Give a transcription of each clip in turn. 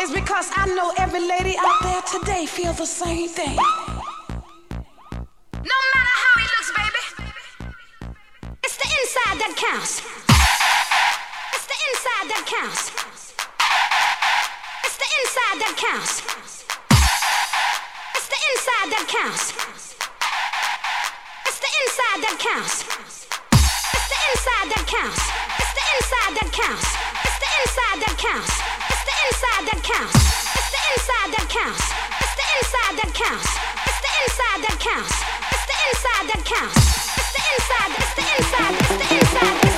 is because I know every lady out there today feels the same thing. No matter how he looks, baby, it's the inside that counts. It's the inside that counts. It's the inside that counts. It's the inside that counts. It's the inside that counts. It's the inside that counts. It's the inside that counts. It's the inside that counts. Inside that counts. It's the inside that counts. It's the inside that counts. It's the inside that counts. It's the inside that counts. It's the inside. It's the inside. It's the inside. It's the inside.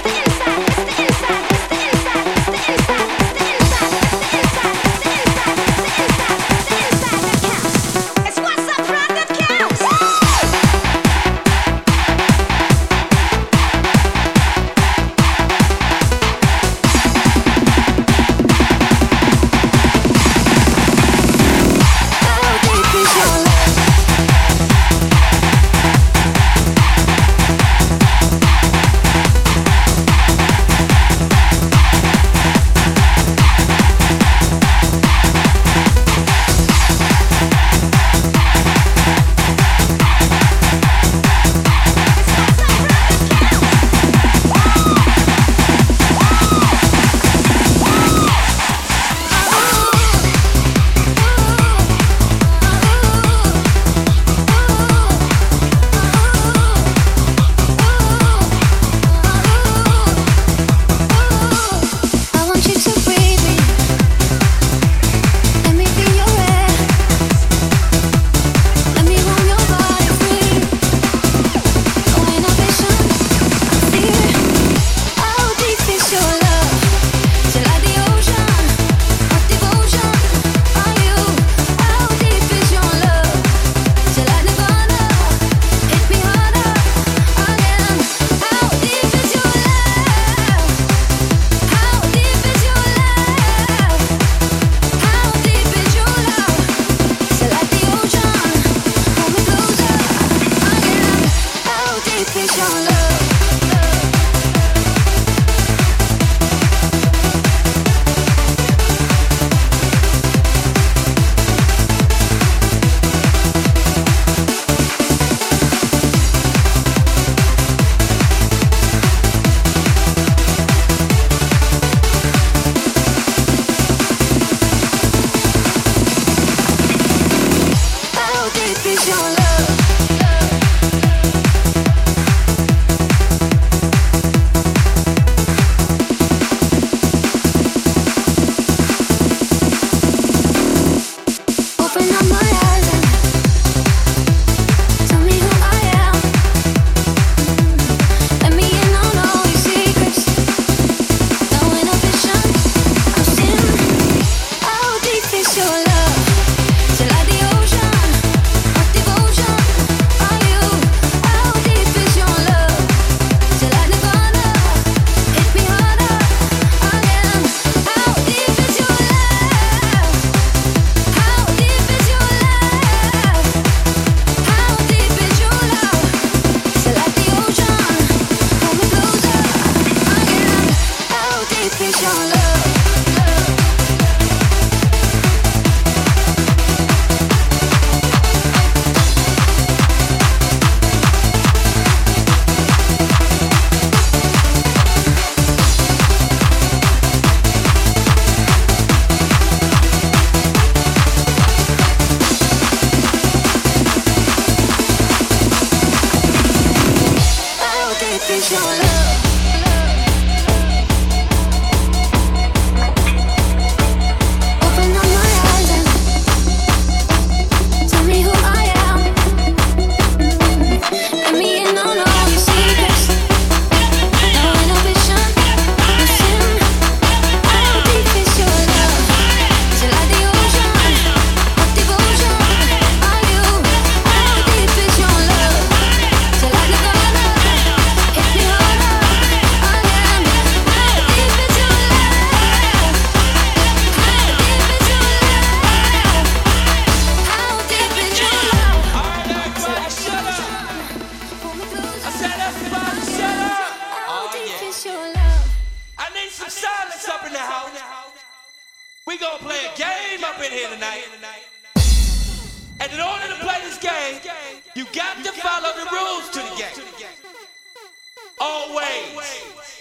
Always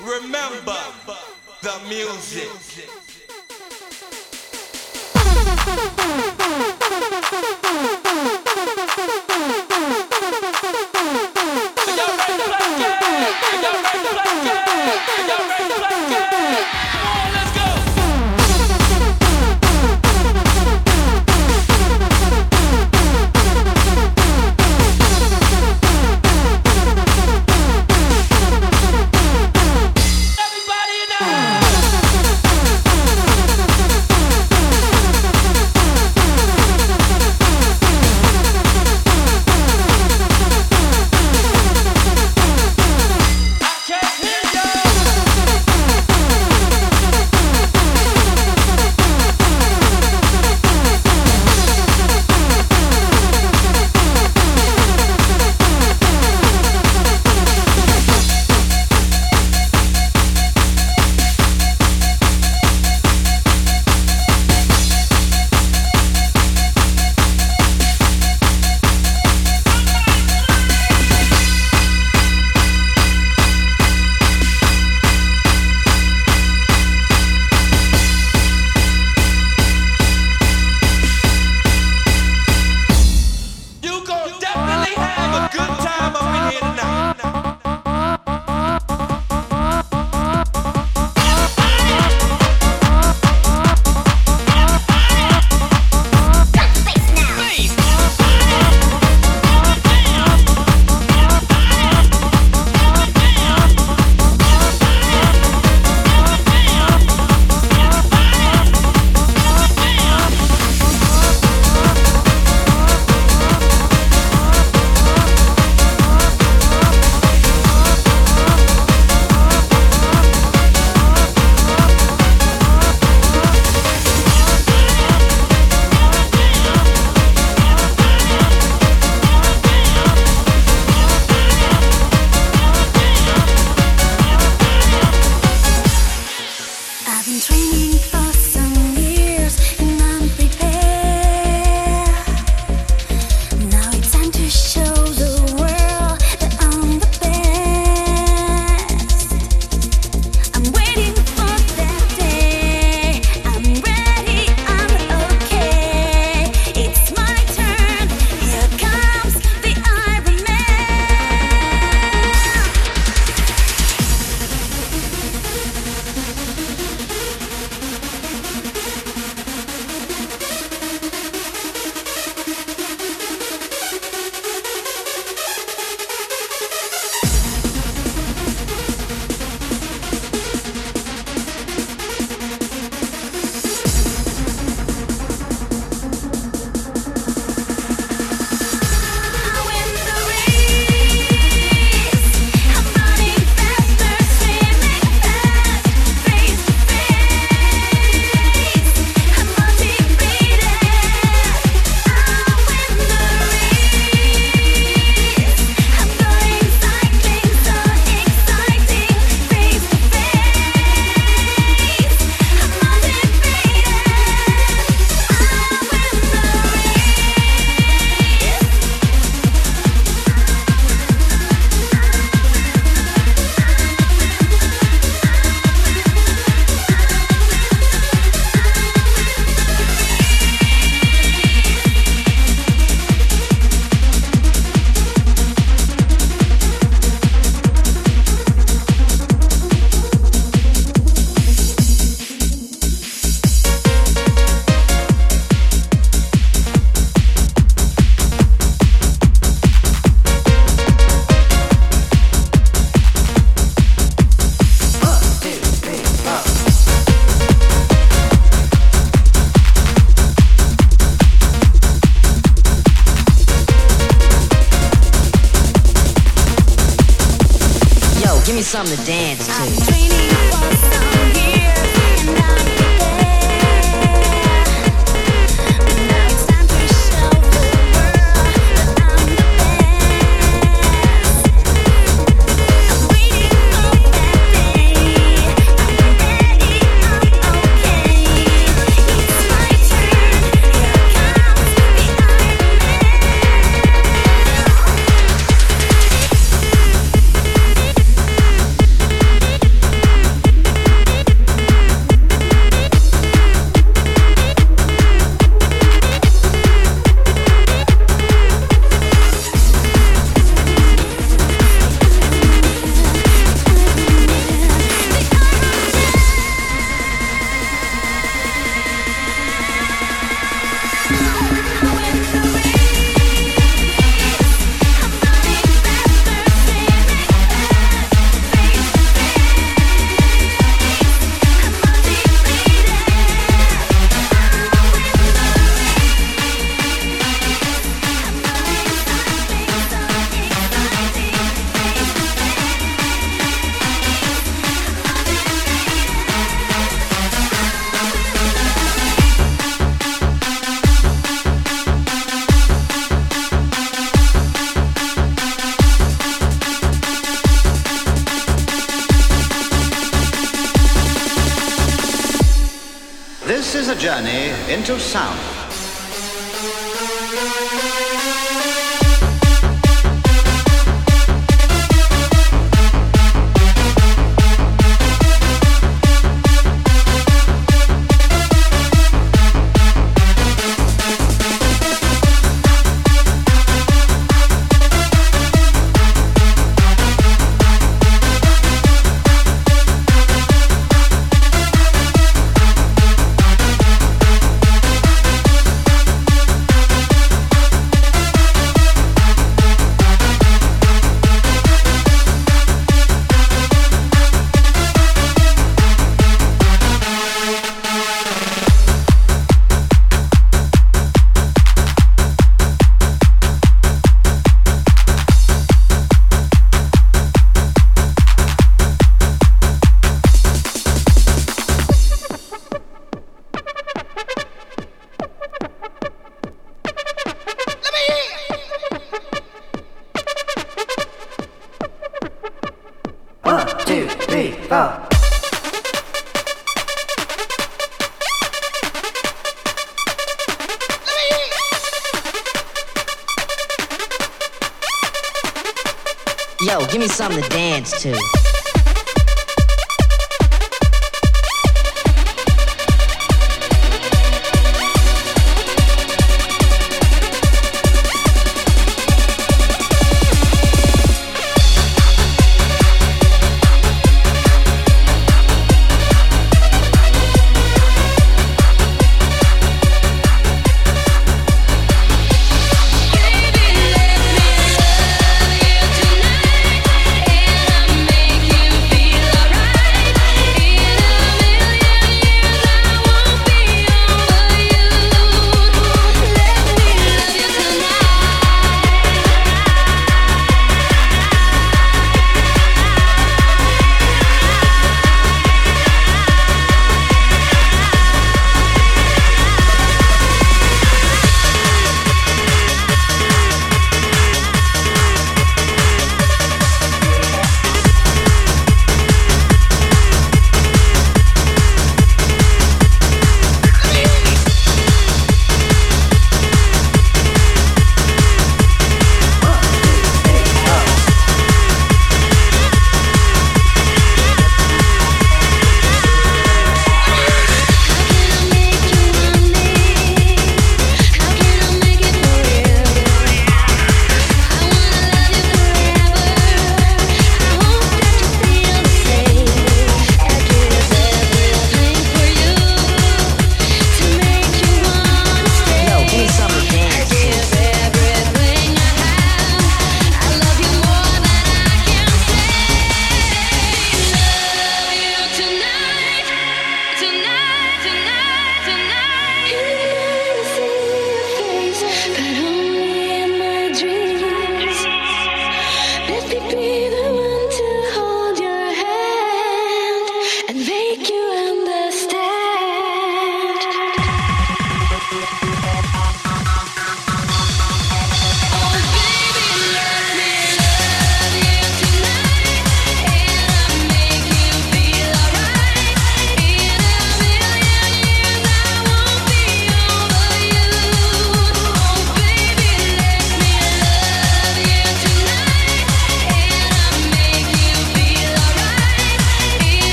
remember the music.